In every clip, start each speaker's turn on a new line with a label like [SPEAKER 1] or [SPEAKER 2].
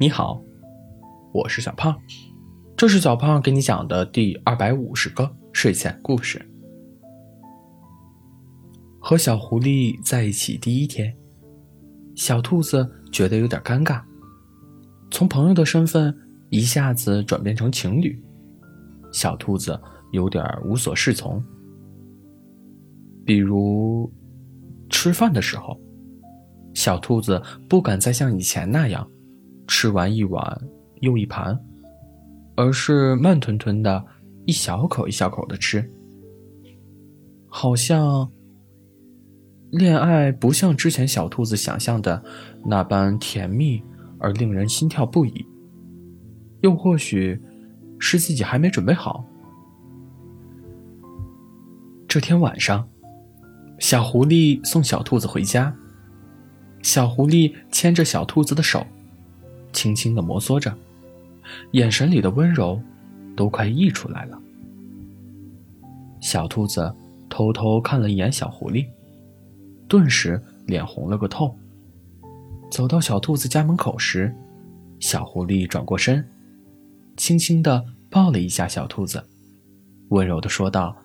[SPEAKER 1] 你好，我是小胖，这是小胖给你讲的第二百五十个睡前故事。和小狐狸在一起第一天，小兔子觉得有点尴尬，从朋友的身份一下子转变成情侣，小兔子有点无所适从。比如吃饭的时候，小兔子不敢再像以前那样。吃完一碗又一盘，而是慢吞吞的，一小口一小口的吃。好像恋爱不像之前小兔子想象的那般甜蜜而令人心跳不已，又或许是自己还没准备好。这天晚上，小狐狸送小兔子回家，小狐狸牵着小兔子的手。轻轻的摩挲着，眼神里的温柔都快溢出来了。小兔子偷偷看了一眼小狐狸，顿时脸红了个透。走到小兔子家门口时，小狐狸转过身，轻轻的抱了一下小兔子，温柔的说道：“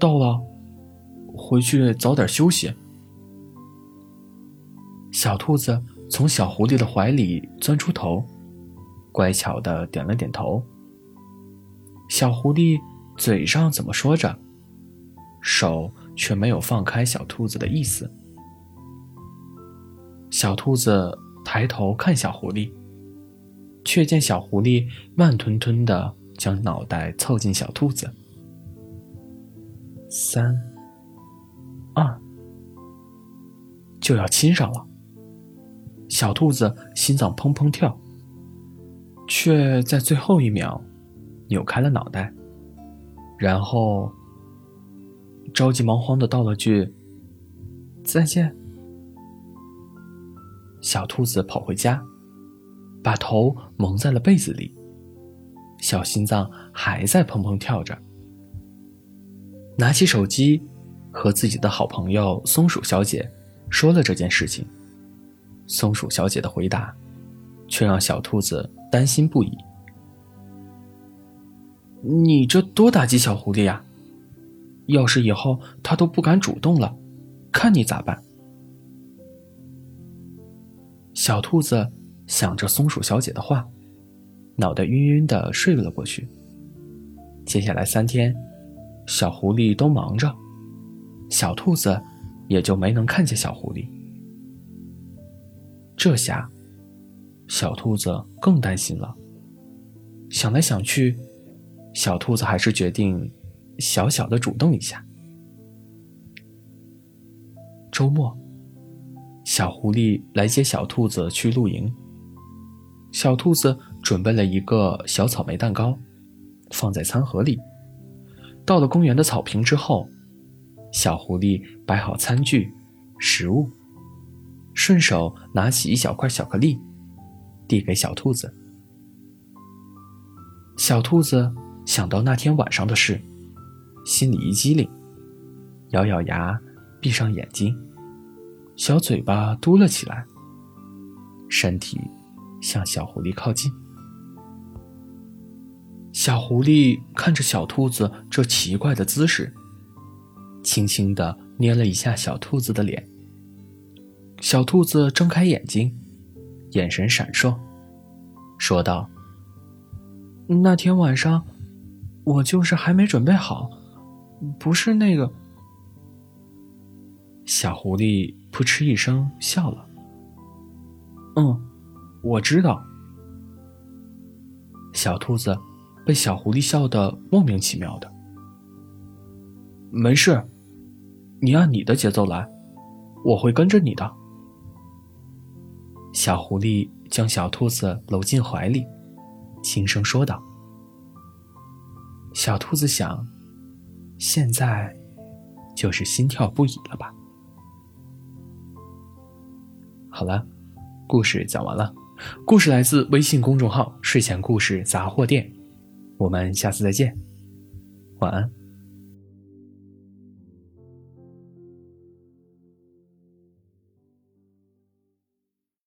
[SPEAKER 1] 到了，回去早点休息。”小兔子。从小狐狸的怀里钻出头，乖巧的点了点头。小狐狸嘴上怎么说着，手却没有放开小兔子的意思。小兔子抬头看小狐狸，却见小狐狸慢吞吞的将脑袋凑近小兔子。三、二，就要亲上了。小兔子心脏砰砰跳，却在最后一秒扭开了脑袋，然后着急忙慌的道了句“再见”。小兔子跑回家，把头蒙在了被子里，小心脏还在砰砰跳着。拿起手机，和自己的好朋友松鼠小姐说了这件事情。松鼠小姐的回答，却让小兔子担心不已。你这多打击小狐狸呀！要是以后它都不敢主动了，看你咋办？小兔子想着松鼠小姐的话，脑袋晕晕的睡了过去。接下来三天，小狐狸都忙着，小兔子也就没能看见小狐狸。这下，小兔子更担心了。想来想去，小兔子还是决定小小的主动一下。周末，小狐狸来接小兔子去露营。小兔子准备了一个小草莓蛋糕，放在餐盒里。到了公园的草坪之后，小狐狸摆好餐具、食物。顺手拿起一小块巧克力，递给小兔子。小兔子想到那天晚上的事，心里一激灵，咬咬牙，闭上眼睛，小嘴巴嘟了起来，身体向小狐狸靠近。小狐狸看着小兔子这奇怪的姿势，轻轻地捏了一下小兔子的脸。小兔子睁开眼睛，眼神闪烁，说道：“那天晚上，我就是还没准备好，不是那个。”小狐狸扑哧一声笑了。“嗯，我知道。”小兔子被小狐狸笑得莫名其妙的。“没事，你按你的节奏来，我会跟着你的。”小狐狸将小兔子搂进怀里，轻声说道：“小兔子想，现在就是心跳不已了吧？”好了，故事讲完了。故事来自微信公众号“睡前故事杂货店”，我们下次再见，晚安。